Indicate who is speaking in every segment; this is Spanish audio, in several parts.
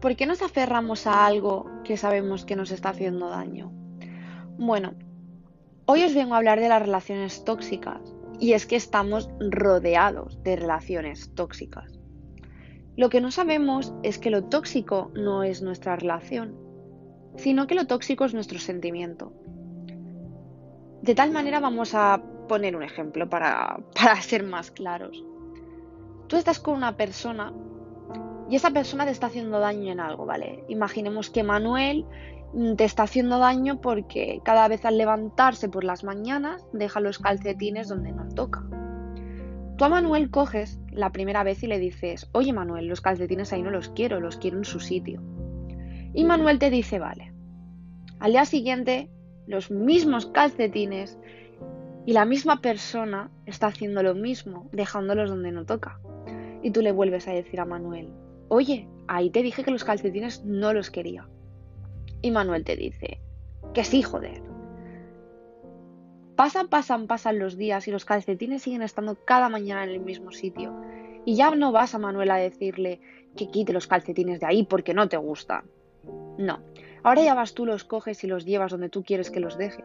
Speaker 1: ¿Por qué nos aferramos a algo que sabemos que nos está haciendo daño? Bueno, hoy os vengo a hablar de las relaciones tóxicas y es que estamos rodeados de relaciones tóxicas. Lo que no sabemos es que lo tóxico no es nuestra relación, sino que lo tóxico es nuestro sentimiento. De tal manera vamos a poner un ejemplo para, para ser más claros. Tú estás con una persona y esa persona te está haciendo daño en algo, ¿vale? Imaginemos que Manuel mm, te está haciendo daño porque cada vez al levantarse por las mañanas deja los calcetines donde no toca. Tú a Manuel coges la primera vez y le dices, oye Manuel, los calcetines ahí no los quiero, los quiero en su sitio. Y Manuel te dice, vale. Al día siguiente, los mismos calcetines y la misma persona está haciendo lo mismo, dejándolos donde no toca. Y tú le vuelves a decir a Manuel, Oye, ahí te dije que los calcetines no los quería. Y Manuel te dice, que sí, joder. Pasan, pasan, pasan los días y los calcetines siguen estando cada mañana en el mismo sitio. Y ya no vas a Manuel a decirle que quite los calcetines de ahí porque no te gustan. No, ahora ya vas tú, los coges y los llevas donde tú quieres que los deje.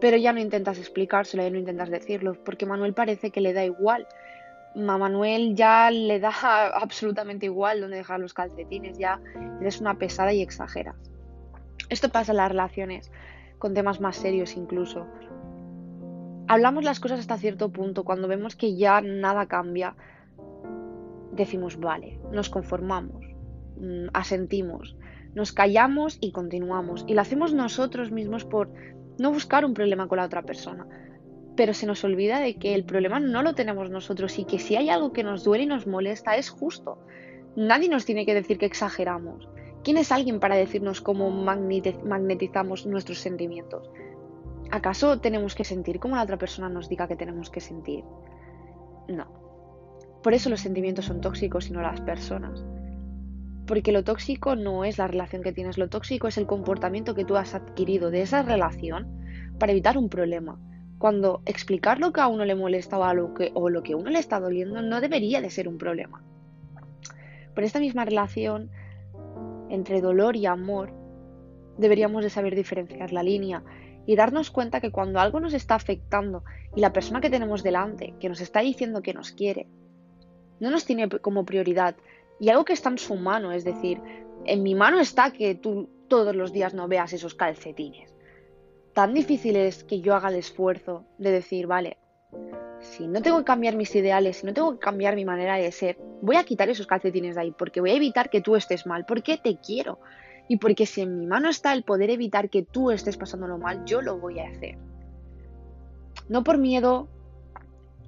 Speaker 1: Pero ya no intentas explicárselo, ya no intentas decirlo, porque Manuel parece que le da igual Manuel ya le da absolutamente igual dónde dejar los calcetines, ya eres una pesada y exageras. Esto pasa en las relaciones, con temas más serios incluso. Hablamos las cosas hasta cierto punto, cuando vemos que ya nada cambia, decimos vale, nos conformamos, mm, asentimos, nos callamos y continuamos. Y lo hacemos nosotros mismos por no buscar un problema con la otra persona, pero se nos olvida de que el problema no lo tenemos nosotros y que si hay algo que nos duele y nos molesta es justo. Nadie nos tiene que decir que exageramos. ¿Quién es alguien para decirnos cómo magnetizamos nuestros sentimientos? ¿Acaso tenemos que sentir como la otra persona nos diga que tenemos que sentir? No. Por eso los sentimientos son tóxicos y no las personas. Porque lo tóxico no es la relación que tienes, lo tóxico es el comportamiento que tú has adquirido de esa relación para evitar un problema cuando explicar lo que a uno le molesta o, lo que, o lo que a uno le está doliendo no debería de ser un problema. Por esta misma relación entre dolor y amor, deberíamos de saber diferenciar la línea y darnos cuenta que cuando algo nos está afectando y la persona que tenemos delante, que nos está diciendo que nos quiere, no nos tiene como prioridad y algo que está en su mano, es decir, en mi mano está que tú todos los días no veas esos calcetines tan difícil es que yo haga el esfuerzo de decir, vale, si no tengo que cambiar mis ideales, si no tengo que cambiar mi manera de ser, voy a quitar esos calcetines de ahí porque voy a evitar que tú estés mal, porque te quiero. Y porque si en mi mano está el poder evitar que tú estés pasándolo mal, yo lo voy a hacer. No por miedo,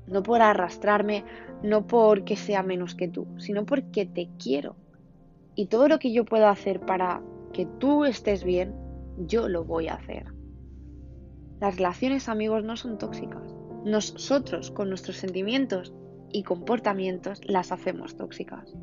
Speaker 1: no por arrastrarme, no porque sea menos que tú, sino porque te quiero. Y todo lo que yo pueda hacer para que tú estés bien, yo lo voy a hacer. Las relaciones amigos no son tóxicas. Nosotros con nuestros sentimientos y comportamientos las hacemos tóxicas.